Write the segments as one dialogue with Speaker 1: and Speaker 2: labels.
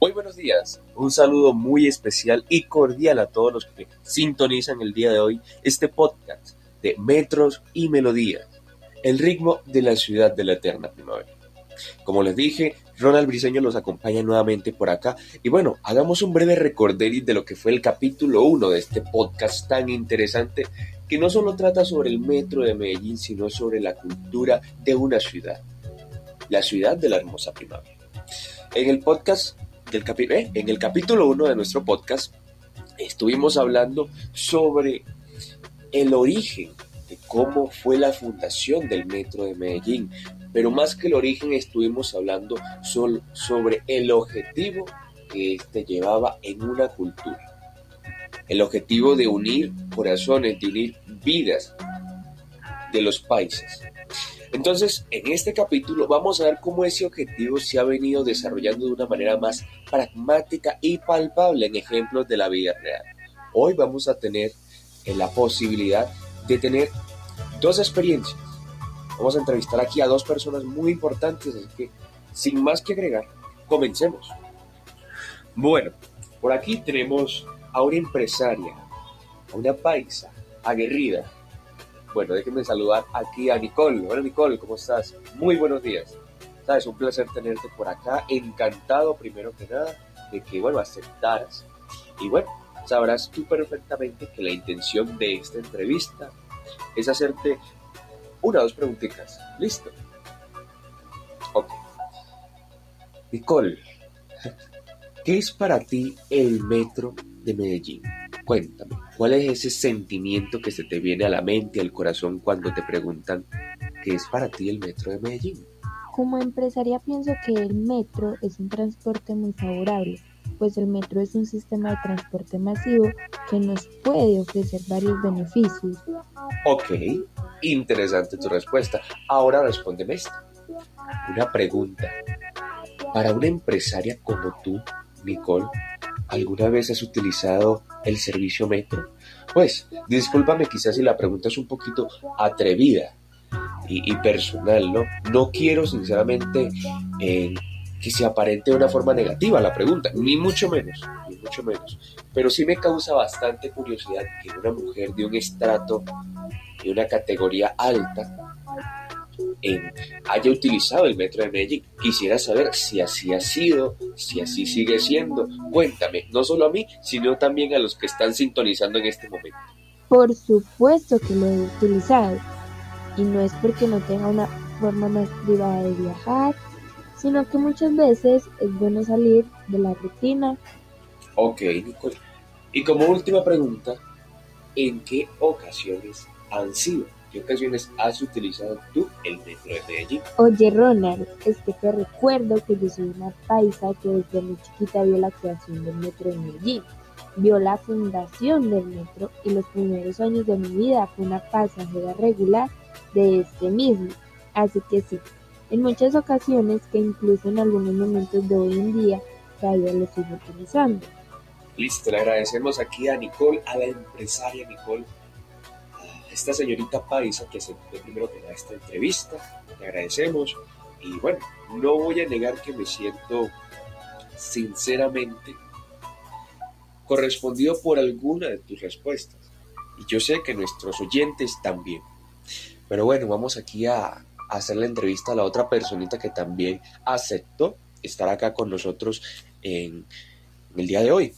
Speaker 1: Muy buenos días, un saludo muy especial y cordial a todos los que sintonizan el día de hoy este podcast de Metros y Melodías, el ritmo de la ciudad de la eterna primavera. Como les dije, Ronald Briseño los acompaña nuevamente por acá y bueno, hagamos un breve recorderis de lo que fue el capítulo 1 de este podcast tan interesante que no solo trata sobre el metro de Medellín, sino sobre la cultura de una ciudad, la ciudad de la hermosa primavera. En el podcast eh, en el capítulo 1 de nuestro podcast estuvimos hablando sobre el origen de cómo fue la fundación del Metro de Medellín, pero más que el origen estuvimos hablando sobre el objetivo que éste llevaba en una cultura. El objetivo de unir corazones, de unir vidas de los países. Entonces, en este capítulo vamos a ver cómo ese objetivo se ha venido desarrollando de una manera más pragmática y palpable en ejemplos de la vida real. Hoy vamos a tener eh, la posibilidad de tener dos experiencias. Vamos a entrevistar aquí a dos personas muy importantes, así que sin más que agregar, comencemos. Bueno, por aquí tenemos a una empresaria, a una paisa aguerrida, bueno, déjenme saludar aquí a Nicole. Hola Nicole, ¿cómo estás? Muy buenos días. Sabes, un placer tenerte por acá. Encantado, primero que nada, de que, bueno, aceptaras. Y bueno, sabrás tú perfectamente que la intención de esta entrevista es hacerte una o dos preguntitas. ¿Listo? Ok. Nicole, ¿qué es para ti el metro de Medellín? Cuéntame, ¿cuál es ese sentimiento que se te viene a la mente, al corazón cuando te preguntan qué es para ti el metro de Medellín?
Speaker 2: Como empresaria pienso que el metro es un transporte muy favorable, pues el metro es un sistema de transporte masivo que nos puede ofrecer varios beneficios.
Speaker 1: Ok, interesante tu respuesta. Ahora respóndeme esta. Una pregunta. Para una empresaria como tú, Nicole, ¿alguna vez has utilizado el servicio metro? Pues, discúlpame quizás si la pregunta es un poquito atrevida y, personal, ¿no? No quiero sinceramente eh, que se aparente de una forma negativa la pregunta, ni mucho menos, ni mucho menos. Pero sí me causa bastante curiosidad que una mujer de un estrato, de una categoría alta, haya utilizado el metro de Medellín. Quisiera saber si así ha sido, si así sigue siendo. Cuéntame, no solo a mí, sino también a los que están sintonizando en este momento.
Speaker 2: Por supuesto que lo he utilizado. Y no es porque no tenga una forma más privada de viajar, sino que muchas veces es bueno salir de la rutina.
Speaker 1: Ok, Nicole. Y como última pregunta, ¿en qué ocasiones han sido? ¿Qué ocasiones has utilizado tú el metro de Medellín?
Speaker 2: Oye, Ronald, es que te recuerdo que yo soy una paisa que desde muy chiquita vio la creación del metro de Medellín. Vio la fundación del metro y los primeros años de mi vida fue una pasajera regular de este mismo. Así que sí, en muchas ocasiones que incluso en algunos momentos de hoy en día todavía lo sigo utilizando.
Speaker 1: Listo, le agradecemos aquí a Nicole, a la empresaria Nicole esta señorita Paisa que aceptó primero que da esta entrevista. Le agradecemos. Y bueno, no voy a negar que me siento sinceramente correspondido por alguna de tus respuestas. Y yo sé que nuestros oyentes también. Pero bueno, vamos aquí a, hacer la entrevista a la otra personita que también aceptó estar acá con nosotros en el día de hoy.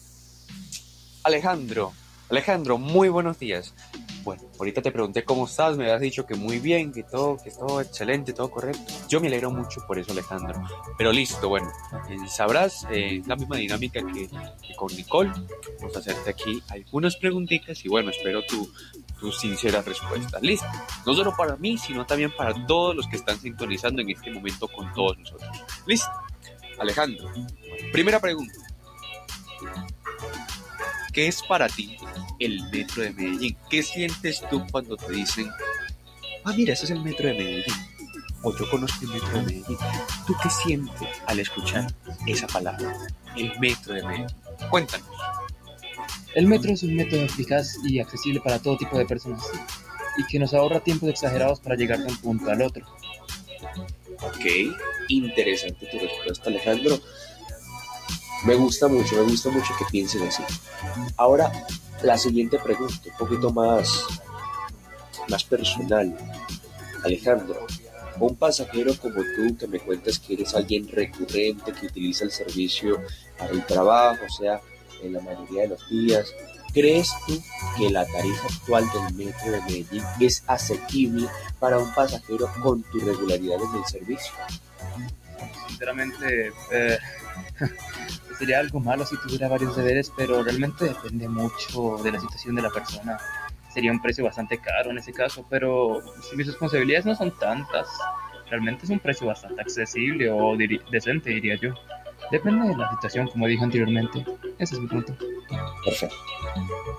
Speaker 1: Alejandro, Alejandro, muy buenos días. Bueno, ahorita te pregunté cómo estás, me habías dicho que muy bien, que todo, que todo excelente, todo correcto. Yo me alegro mucho por eso, Alejandro. Pero listo, bueno, eh, sabrás eh, la misma dinámica que, con Nicole. Vamos a hacerte aquí algunas preguntitas y bueno, espero tu, tu sincera respuesta. Listo. No solo para mí, sino también para todos los que están sintonizando en este momento con todos nosotros. Listo. Alejandro, primera pregunta. ¿Qué es para ti el metro de Medellín? ¿Qué sientes tú cuando te dicen, ah, mira, ese es el metro de Medellín? O yo conozco el metro de Medellín. ¿Tú qué sientes al escuchar esa palabra, el metro de Medellín? Cuéntanos.
Speaker 3: El metro es un método eficaz y accesible para todo tipo de personas y que nos ahorra tiempos exagerados para llegar de un punto al otro.
Speaker 1: Ok, interesante tu respuesta Alejandro. Me gusta mucho, me gusta mucho que piensen así. Ahora, la siguiente pregunta, un poquito más, más personal. Alejandro, un pasajero como tú que me cuentas que eres alguien recurrente, que utiliza el servicio para el trabajo, o sea, en la mayoría de los días, ¿crees tú que la tarifa actual del metro de Medellín es asequible para un pasajero con tu regularidad en el servicio?
Speaker 3: Sinceramente, eh, sería algo malo si tuviera varios deberes, pero realmente depende mucho de la situación de la persona. Sería un precio bastante caro en ese caso, pero si mis responsabilidades no son tantas, realmente es un precio bastante accesible o decente, diría yo. Depende de la situación, como dije anteriormente. Ese es mi punto.
Speaker 1: Perfecto.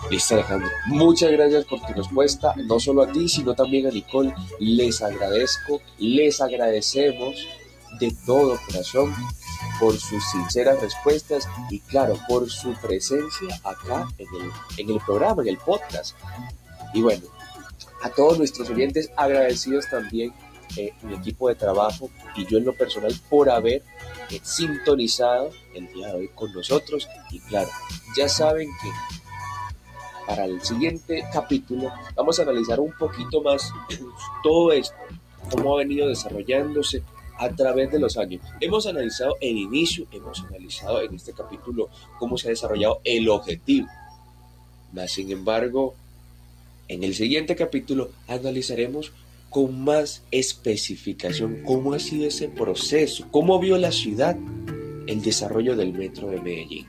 Speaker 1: Listo, Alejandro. Muchas gracias por tu respuesta, no solo a ti, sino también a Nicole. Les agradezco, les agradecemos de todo corazón por sus sinceras respuestas y claro, por su presencia acá en el, en el programa, en el podcast. Y bueno, a todos nuestros oyentes agradecidos también eh, mi equipo de trabajo y yo en lo personal por haber eh, sintonizado el día de hoy con nosotros. Y claro, ya saben que para el siguiente capítulo vamos a analizar un poquito más todo esto, cómo ha venido desarrollándose a través de los años. Hemos analizado el inicio, hemos analizado en este capítulo cómo se ha desarrollado el objetivo. Mas, sin embargo, en el siguiente capítulo analizaremos con más especificación cómo ha sido ese proceso, cómo vio la ciudad el desarrollo del metro de Medellín.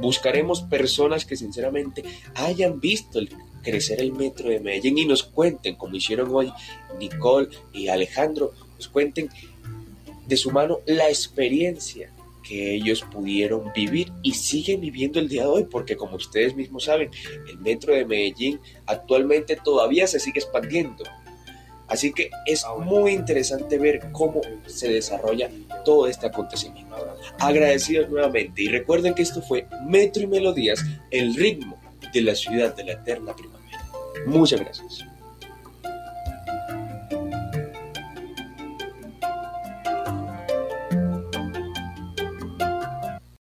Speaker 1: Buscaremos personas que sinceramente hayan visto el crecer el metro de Medellín y nos cuenten, como hicieron hoy Nicole y Alejandro, nos cuenten de su mano la experiencia que ellos pudieron vivir y siguen viviendo el día de hoy, porque como ustedes mismos saben, el metro de Medellín actualmente todavía se sigue expandiendo. Así que es muy interesante ver cómo se desarrolla todo este acontecimiento. Agradecidos nuevamente y recuerden que esto fue Metro y Melodías, el ritmo de la ciudad de la eterna primavera. Muchas gracias.